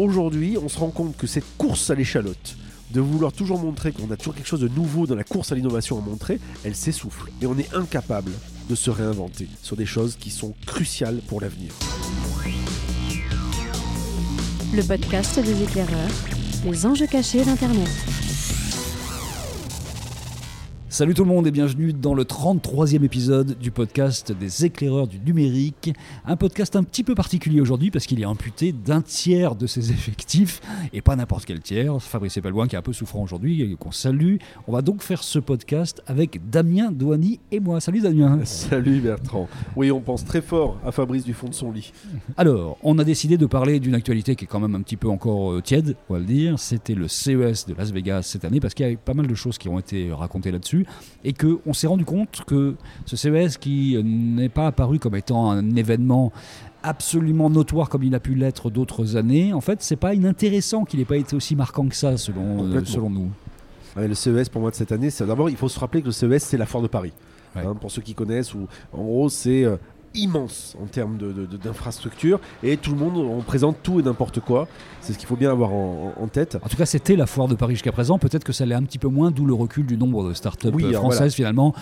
aujourd'hui, on se rend compte que cette course à l'échalote, de vouloir toujours montrer qu'on a toujours quelque chose de nouveau dans la course à l'innovation à montrer, elle s'essouffle. Et on est incapable de se réinventer sur des choses qui sont cruciales pour l'avenir. Le podcast des éclaireurs, les enjeux cachés d'Internet. Salut tout le monde et bienvenue dans le 33e épisode du podcast des éclaireurs du numérique. Un podcast un petit peu particulier aujourd'hui parce qu'il est imputé d'un tiers de ses effectifs et pas n'importe quel tiers. Fabrice Epalouin qui est un peu souffrant aujourd'hui et qu'on salue. On va donc faire ce podcast avec Damien Douani et moi. Salut Damien. Salut Bertrand. Oui, on pense très fort à Fabrice du fond de son lit. Alors, on a décidé de parler d'une actualité qui est quand même un petit peu encore euh, tiède, on va le dire. C'était le CES de Las Vegas cette année parce qu'il y a pas mal de choses qui ont été racontées là-dessus et qu'on s'est rendu compte que ce CES qui n'est pas apparu comme étant un événement absolument notoire comme il a pu l'être d'autres années, en fait, c'est pas inintéressant qu'il n'ait pas été aussi marquant que ça, selon, euh, selon nous. Ouais, le CES pour moi de cette année, c'est d'abord il faut se rappeler que le CES c'est la foire de Paris. Ouais. Hein, pour ceux qui connaissent, ou en gros c'est euh, immense en termes de- de- de- d'infrastructure et tout le monde on présente tout et n'importe quoi. C'est ce qu'il faut bien avoir en, tête. En tout cas, c'était la foire de Paris jusqu'à présent. Peut-être que ça l'est un petit peu moins, d'où le recul du nombre de startups Oui, euh, françaises voilà. finalement,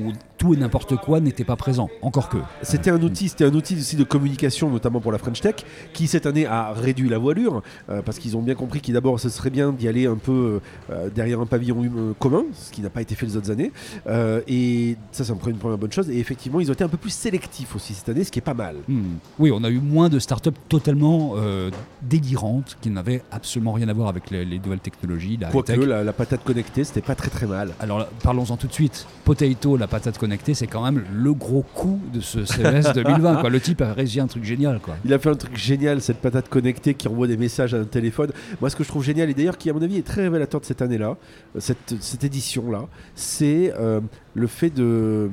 où tout et n'importe quoi n'était pas présent. Encore que. C'était un outil, c'était un outil aussi de communication, notamment pour la French Tech, qui cette année a réduit la voilure euh, parce qu'ils ont bien compris qu'il d'abord ce serait bien d'y aller un peu euh, derrière un pavillon hum- commun, ce qui n'a pas été fait les autres années. Euh, et ça, c'est une première bonne chose. Et effectivement, ils ont été un peu plus sélectifs aussi cette année, ce qui est pas mal. Hmm. Oui, on a eu moins de startups totalement euh, délirantes qui n'avaient absolument rien à voir avec les, les nouvelles technologies, la Quoique la, la patate connectée, c'était pas très très mal. Alors parlons-en tout de suite. Potato, la patate connectée, c'est quand même le gros coup de ce CES 2020. Quoi. Le type a réussi un truc génial. Quoi. Il a fait un truc génial, cette patate connectée qui envoie des messages à un téléphone. Moi, ce que je trouve génial, et d'ailleurs qui, à mon avis, est très révélateur de cette année-là, euh, cette, cette édition-là, c'est euh, le fait de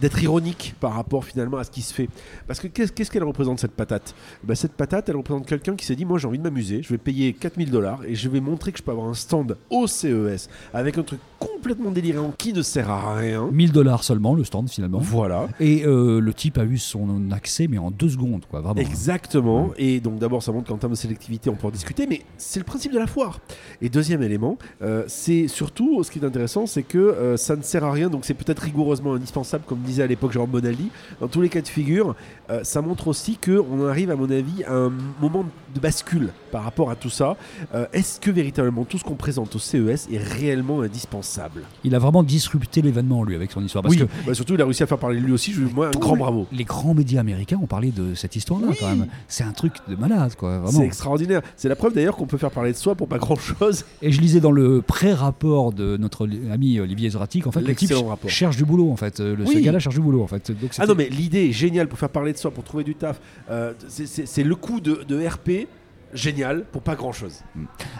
d'être ironique par rapport finalement à ce qui se fait. Parce que qu'est-ce qu'elle représente cette patate? Ben, Cette patate, elle représente quelqu'un qui s'est dit, moi j'ai envie de m'amuser, je vais payer 4000 dollars et je vais montrer que je peux avoir un stand au CES avec un truc complètement délirant qui ne sert à rien. 1000 dollars seulement, le stand finalement. Voilà. Et euh, le type a eu son accès, mais en deux secondes, quoi, vraiment. Exactement. Et donc d'abord, ça montre qu'en termes de sélectivité, on peut en discuter, mais c'est le principe de la foire. Et deuxième élément, euh, c'est surtout, ce qui est intéressant, c'est que euh, ça ne sert à rien, donc c'est peut-être rigoureusement indispensable, comme disait à l'époque Jérôme Bonaldi. Dans tous les cas de figure, euh, ça montre aussi qu'on arrive, à mon avis, à un moment de bascule par rapport à tout ça. Euh, Est-ce que véritablement tout ce qu'on présente au CES est réellement indispensable? Il a vraiment disrupté l'événement, lui, avec son histoire. Parce Oui, que bah, surtout il a réussi à faire parler de lui aussi, je, moi un grand bravo. Les grands médias américains ont parlé de cette histoire-là, Oui. quand même. C'est un truc de malade, quoi, C'est extraordinaire. C'est la preuve d'ailleurs qu'on peut faire parler de soi pour pas grand chose. Et je lisais dans le pré-rapport de notre ami Olivier Zratic, en fait, le type rapport. cherche du boulot, en fait. Euh, Le, Oui. Ce gars-là du boulot, en fait. Donc, Ah c'était- non, mais l'idée est géniale pour faire parler de soi, pour trouver du taf. Euh, c'est- le coup de, de RP génial pour pas grand chose.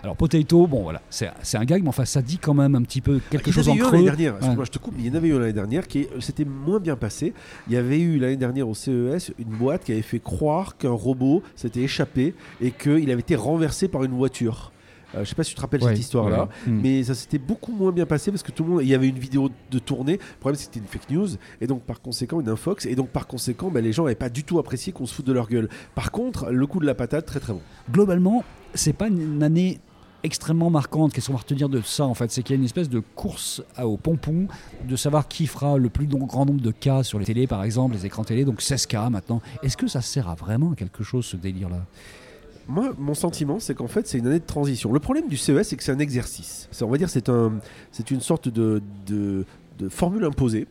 Alors, Potato, bon, voilà, c'est un gag, mais enfin, ça dit quand même un petit peu quelque Il y en chose en avait eu un creux. l'année dernière, Ouais. excuse-moi, je te coupe, mais il y en avait eu l'année dernière qui s'était moins bien passé. Il y avait eu l'année dernière au CES une boîte qui avait fait croire qu'un robot s'était échappé et qu'il avait été renversé par une voiture. Euh, je sais pas si tu te rappelles Ouais, cette histoire-là. ouais. Hmm. Mais ça s'était beaucoup moins bien passé parce que tout le monde, il y avait une vidéo de tournée. Le problème, c'était une fake news et donc par conséquent une infox et donc par conséquent, bah, les gens n'avaient pas du tout apprécié qu'on se foute de leur gueule. Par contre, le coup de la patate, très très bon. globalement, c'est pas une année extrêmement marquante. Qu'est-ce qu'on va retenir de ça en fait? C'est qu'il y a une espèce de course à- au pompon de savoir qui fera le plus long- grand nombre de cas sur les télés par exemple, les écrans télé, donc 16 cas maintenant. Est-ce que ça sert à vraiment à quelque chose ce délire-là? Moi, mon sentiment, c'est qu'en fait, c'est une année de transition. Le problème du CES, c'est que c'est un exercice. On va dire, c'est un, c'est une sorte de, de, formule imposée.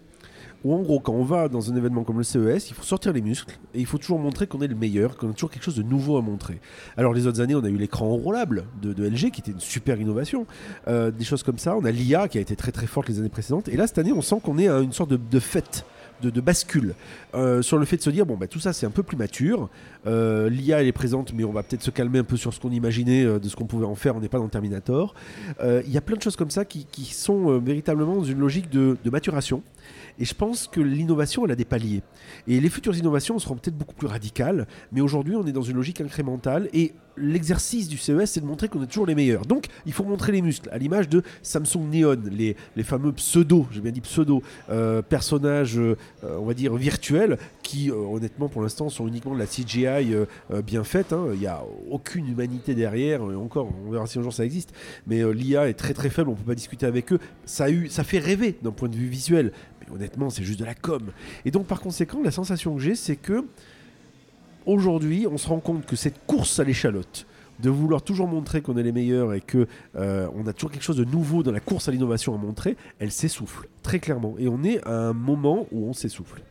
Où en gros, quand on va dans un événement comme le CES, il faut sortir les muscles et il faut toujours montrer qu'on est le meilleur, qu'on a toujours quelque chose de nouveau à montrer. Alors les autres années, on a eu l'écran enroulable de, LG qui était une super innovation, Euh, des choses comme ça. On a l'IA qui a été très très forte les années précédentes. Et là, cette année, on sent qu'on est à une sorte de fête. De, bascule. Euh, sur le fait de se dire bon bah tout ça c'est un peu plus mature. Euh, l'IA elle est présente mais on va peut-être se calmer un peu sur ce qu'on imaginait euh, de ce qu'on pouvait en faire. On n'est pas dans Terminator. Il y a plein de choses comme ça qui, qui sont véritablement dans une logique de, de maturation. Et je pense que l'innovation elle a des paliers. Et les futures innovations seront peut-être beaucoup plus radicales mais aujourd'hui on est dans une logique incrémentale. Et l'exercice du CES, c'est de montrer qu'on est toujours les meilleurs. Donc, il faut montrer les muscles, à l'image de Samsung Neon, les, fameux pseudo, j'ai bien dit pseudo, euh, personnages, euh, on va dire, virtuels, qui, euh, honnêtement, pour l'instant, sont uniquement de la CGI bien faite. hein. Il n'y a aucune humanité derrière, et encore, on verra si un jour ça existe, mais l'IA est très très faible, on peut pas discuter avec eux. Ça, ça fait rêver d'un point de vue visuel, mais honnêtement, c'est juste de la com. Et donc, par conséquent, la sensation que j'ai, c'est que aujourd'hui, on se rend compte que cette course à l'échalote, de vouloir toujours montrer qu'on est les meilleurs et que euh, on a toujours quelque chose de nouveau dans la course à l'innovation à montrer, elle s'essouffle très clairement. Et on est à un moment où on s'essouffle.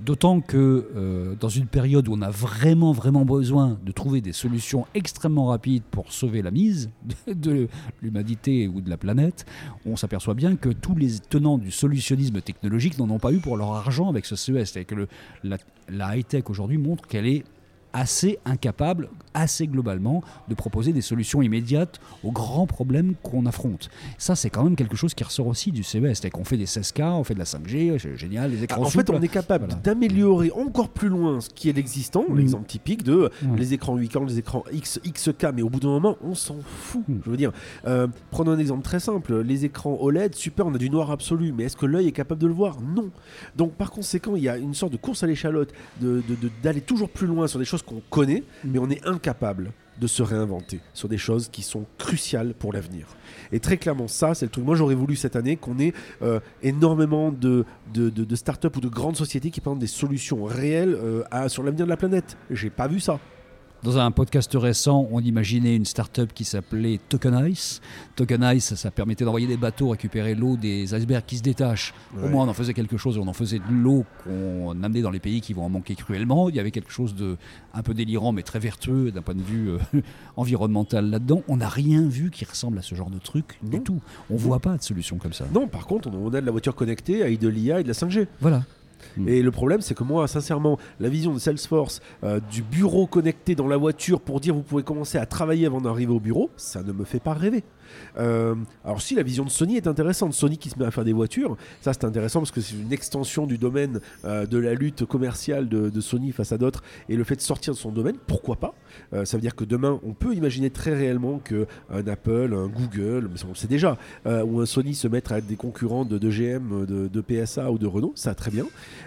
D'autant que euh, dans une période où on a vraiment, vraiment besoin de trouver des solutions extrêmement rapides pour sauver la mise de, l'humanité ou de la planète, on s'aperçoit bien que tous les tenants du solutionnisme technologique n'en ont pas eu pour leur argent avec ce CES. C'est-à-dire que le- la, la high-tech aujourd'hui montre qu'elle est assez incapable, assez globalement, de proposer des solutions immédiates aux grands problèmes qu'on affronte. Ça, c'est quand même quelque chose qui ressort aussi du CES. C'est qu'on fait des 16K, on fait de la 5G, c'est génial, les écrans en fait, on est capable Voilà. d'améliorer encore plus loin ce qui est l'existant, Mm. l'exemple typique de les écrans 8K, les écrans X, XK, mais au bout d'un moment, on s'en fout. Mm. Je veux dire, euh, prenons un exemple très simple les écrans OLED, super, on a du noir absolu, mais est-ce que l'œil est capable de le voir? Non. Donc, par conséquent, il y a une sorte de course à l'échalote, de- de- de- d'aller toujours plus loin sur des choses qu'on connaît, mais on est incapable de se réinventer sur des choses qui sont cruciales pour l'avenir. Et très clairement, ça, c'est le truc. Moi, j'aurais voulu cette année qu'on ait euh, énormément de, de, startups ou de grandes sociétés qui présentent des solutions réelles euh, sur l'avenir de la planète. J'ai pas vu ça. Dans un podcast récent, on imaginait une start-up qui s'appelait Tokenice. Tokenice, ça permettait d'envoyer des bateaux récupérer l'eau des icebergs qui se détachent. Au moins, on en faisait quelque chose. On en faisait de l'eau qu'on amenait dans les pays qui vont en manquer cruellement. Il y avait quelque chose de un peu délirant, mais très vertueux d'un point de vue euh, environnemental là-dedans. On n'a rien vu qui ressemble à ce genre de truc du Non. tout. On voit pas de solution comme ça. Non, par contre, on a de la voiture connectée avec de l'IA et de la 5G. Voilà. Et le problème, c'est que moi, sincèrement, la vision de Salesforce, euh, du bureau connecté dans la voiture pour dire vous pouvez commencer à travailler avant d'arriver au bureau, ça ne me fait pas rêver. Euh, alors si la vision de Sony est intéressante, Sony qui se met à faire des voitures, ça c'est intéressant parce que c'est une extension du domaine euh, de la lutte commerciale de, Sony face à d'autres et le fait de sortir de son domaine, pourquoi pas? Euh, Ça veut dire que demain on peut imaginer très réellement que un Apple, un Google, mais on le sait déjà, ou un Sony se mettre à être des concurrents de, GM, de, PSA ou de Renault, ça très bien.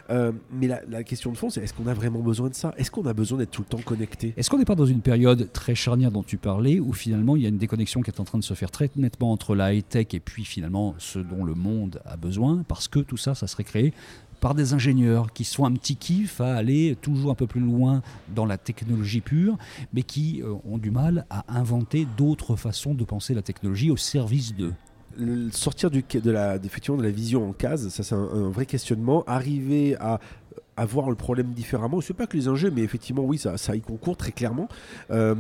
Mais la, la question de fond, c'est est-ce qu'on a vraiment besoin de ça? Est-ce qu'on a besoin d'être tout le temps connecté? Est-ce qu'on n'est pas dans une période très charnière dont tu parlais, où finalement il y a une déconnexion qui est en train de se faire très nettement entre la high-tech et puis finalement ce dont le monde a besoin, parce que tout ça, ça serait créé par des ingénieurs qui sont un petit kiff à aller toujours un peu plus loin dans la technologie pure, mais qui euh, ont du mal à inventer d'autres façons de penser la technologie au service d'eux. Sortir du, de, la, effectivement, de la vision en case, ça c'est un, vrai questionnement. Arriver à, à voir le problème différemment, c'est pas que les ingés, mais effectivement, oui, ça, ça y concourt très clairement. Euh,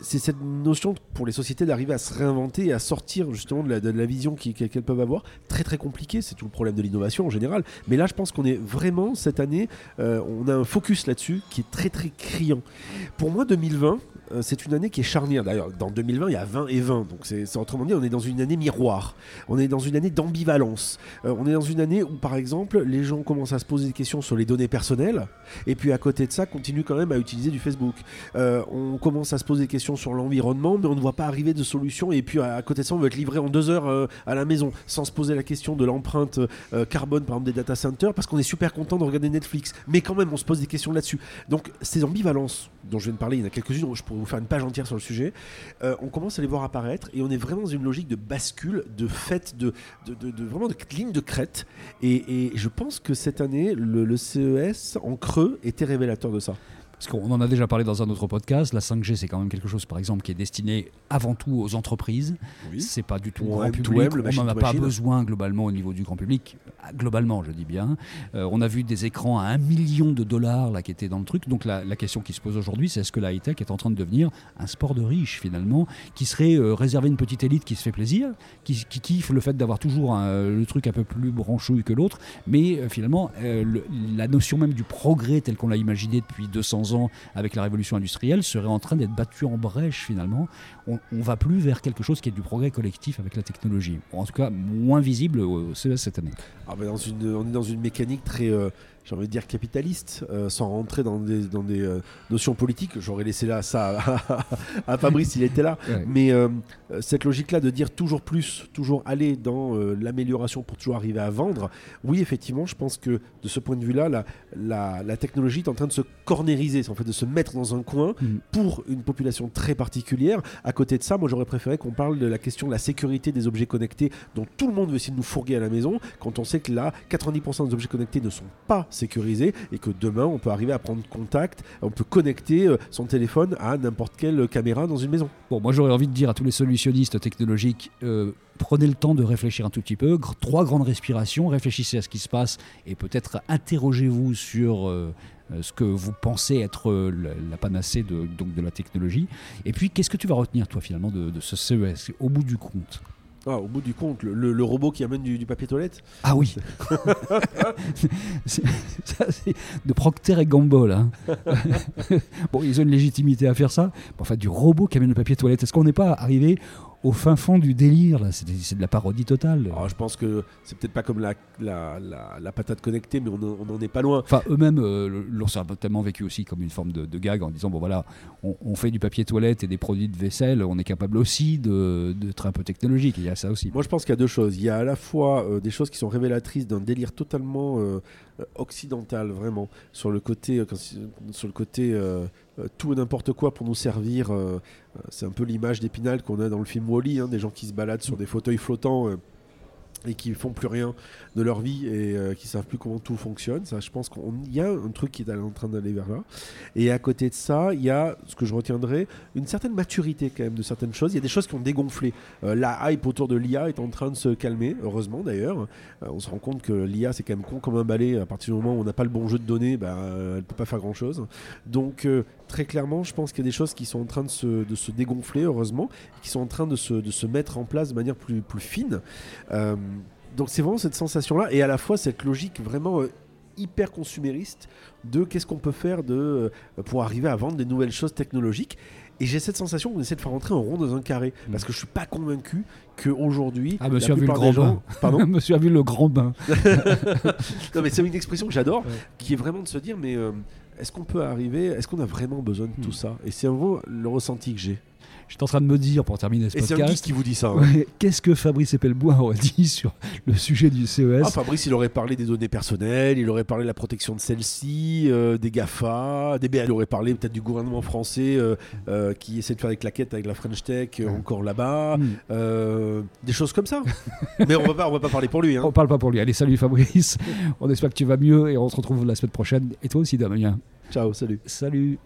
c'est cette notion pour les sociétés d'arriver à se réinventer et à sortir justement de la, vision qu'elles peuvent avoir. Très très compliqué, c'est tout le problème de l'innovation en général. Mais là, je pense qu'on est vraiment cette année, euh, on a un focus là-dessus qui est très très criant. Pour moi, 2020, euh, c'est une année qui est charnière. D'ailleurs, dans 2020, il y a 20 et 20. Donc, c'est autrement dit, on est dans une année miroir. On est dans une année d'ambivalence. Euh, on est dans une année où, par exemple, les gens commencent à se poser des questions sur les données personnelles. Et puis, à côté de ça, continuent quand même à utiliser du Facebook. Euh, on commence à se poser des questions sur l'environnement, mais on ne voit pas arriver de solution. Et puis, à, côté de ça, on veut être livré en deux heures euh, à la maison, sans se poser la question de l'empreinte euh, carbone, par exemple, des data centers, parce qu'on est super content de regarder Netflix. Mais quand même, on se pose des questions là-dessus. Donc, ces ambivalences dont je viens de parler, il y en a quelques-unes, je pourrais vous faire une page entière sur le sujet, euh, on commence à les voir apparaître et on est vraiment dans une logique de bascule, de fête, de, de, vraiment de ligne de crête. Et, je pense que cette année, le CES en creux était révélateur de ça. Parce qu'on en a déjà parlé dans un autre podcast, la 5G c'est quand même quelque chose par exemple qui est destiné avant tout aux entreprises. C'est pas du tout Ou grand M2M, public. le On n'en a pas machine. besoin globalement au niveau du grand public. Ah, Globalement, je dis bien. Euh, on a vu des écrans à un million de dollars là qui étaient dans le truc. Donc la, la question qui se pose aujourd'hui, c'est est-ce que la high-tech est en train de devenir un sport de riche finalement, qui serait euh, réservé à une petite élite qui se fait plaisir, qui, qui kiffe le fait d'avoir toujours un- le truc un peu plus branchouille que l'autre, mais euh, finalement euh, le- la notion même du progrès tel qu'on l'a imaginé depuis 200 ans avec la révolution industrielle serait en train d'être battue en brèche finalement. On, on va plus vers quelque chose qui est du progrès collectif avec la technologie. En tout cas, moins visible au CES cette année. Ah, on est dans une mécanique très, euh, j'ai envie de dire capitaliste, euh, sans rentrer dans des, dans des euh, notions politiques. J'aurais laissé là ça à, à Fabrice s'il était là. Ouais. Mais euh, cette logique-là de dire toujours plus, toujours aller dans l'amélioration pour toujours arriver à vendre, oui, effectivement, je pense que de ce point de vue-là, la, la, la technologie est en train de se cornériser, en fait, de se mettre dans un coin Mhm. pour une population très particulière. À côté de ça, moi, j'aurais préféré qu'on parle de la question de la sécurité des objets connectés dont tout le monde veut essayer de nous fourguer à la maison, quand on sait que là, 90% des objets connectés ne sont pas sécurisés et que demain, on peut arriver à prendre contact, on peut connecter euh, son téléphone à n'importe quelle caméra dans une maison. Bon, moi j'aurais envie de dire à tous les solutionnistes technologiques, euh, prenez le temps de réfléchir un tout petit peu, trois grandes respirations, réfléchissez à ce qui se passe et peut-être interrogez-vous sur euh, ce que vous pensez être la, panacée de, donc de la technologie. Et puis, qu'est-ce que tu vas retenir toi finalement de ce CES au bout du compte? Ah, au bout du compte, le, le- le robot qui amène du, du papier toilette Ah oui C'est- ça, c'est de Procter et Gamble. hein. bon, ils ont une légitimité à faire ça. Enfin, du robot qui amène le papier toilette, est-ce qu'on n'est pas arrivé au fin fond du délire là C'est de la parodie totale. Alors, je pense que c'est peut-être pas comme la, la, la- la patate connectée, mais on en- on n'en est pas loin. Enfin, eux-mêmes euh, l'ont certainement vécu aussi comme une forme de, de gag en disant bon voilà, on, on fait du papier toilette et des produits de vaisselle, on est capable aussi de- d'être un peu technologique. Il y a ça aussi. Moi, je pense qu'il y a deux choses. Il y a à la fois euh, des choses qui sont révélatrices d'un délire totalement euh, occidental, vraiment, sur le côté, euh, sur le côté tout et n'importe quoi pour nous servir. euh, euh, c'est un peu l'image d'Épinal qu'on a dans le film Wally, hein, des gens qui se baladent sur des fauteuils flottants. Et qui font plus rien de leur vie et euh, qui savent plus comment tout fonctionne. Ça, je pense qu'il y a un truc qui est en train d'aller vers là. Et à côté de ça, il y a ce que je retiendrai, une certaine maturité quand même de certaines choses. Il y a des choses qui ont dégonflé. Euh, la hype autour de l'IA est en train de se calmer, heureusement d'ailleurs. Euh, on se rend compte que l'IA c'est quand même con comme un balai. À partir du moment où on n'a pas le bon jeu de données, bah, euh, elle peut pas faire grand chose. Donc très clairement, je pense qu'il y a des choses qui sont en train de se, dégonfler, heureusement, qui sont en train de se, mettre en place de manière plus, fine. Donc c'est vraiment cette sensation-là, et à la fois cette logique vraiment euh, hyper consumériste de qu'est-ce qu'on peut faire de, euh, pour arriver à vendre des nouvelles choses technologiques. Et j'ai cette sensation qu'on essaie de faire rentrer un rond dans un carré, Mm. parce que je suis pas convaincu qu'aujourd'hui, Ah, monsieur a vu le grand gens... bain. Pardon Monsieur a vu le grand bain. Non mais c'est une expression que j'adore, Ouais. qui est vraiment de se dire, mais euh, est-ce qu'on peut arriver, est-ce qu'on a vraiment besoin de tout Mm. ça Et c'est un peu le ressenti que j'ai. J'étais en train de me dire pour terminer ce Et c'est un geek podcast. qui vous dit ça. hein. ouais, Qu'est-ce que Fabrice Epelbois aurait dit sur le sujet du CES Ah, Fabrice, il aurait parlé des données personnelles, il aurait parlé de la protection de celles-ci, euh, des GAFA, des BA. Il aurait parlé peut-être du gouvernement français euh, euh, qui essaie de faire des claquettes avec la French Tech Ouais. encore là-bas, Hmm. des choses comme ça. Mais on on va pas parler pour lui. Hein. On parle pas pour lui. Allez, salut Fabrice. On espère que tu vas mieux et on se retrouve la semaine prochaine. Et toi aussi, Damien. Ciao, salut. Salut.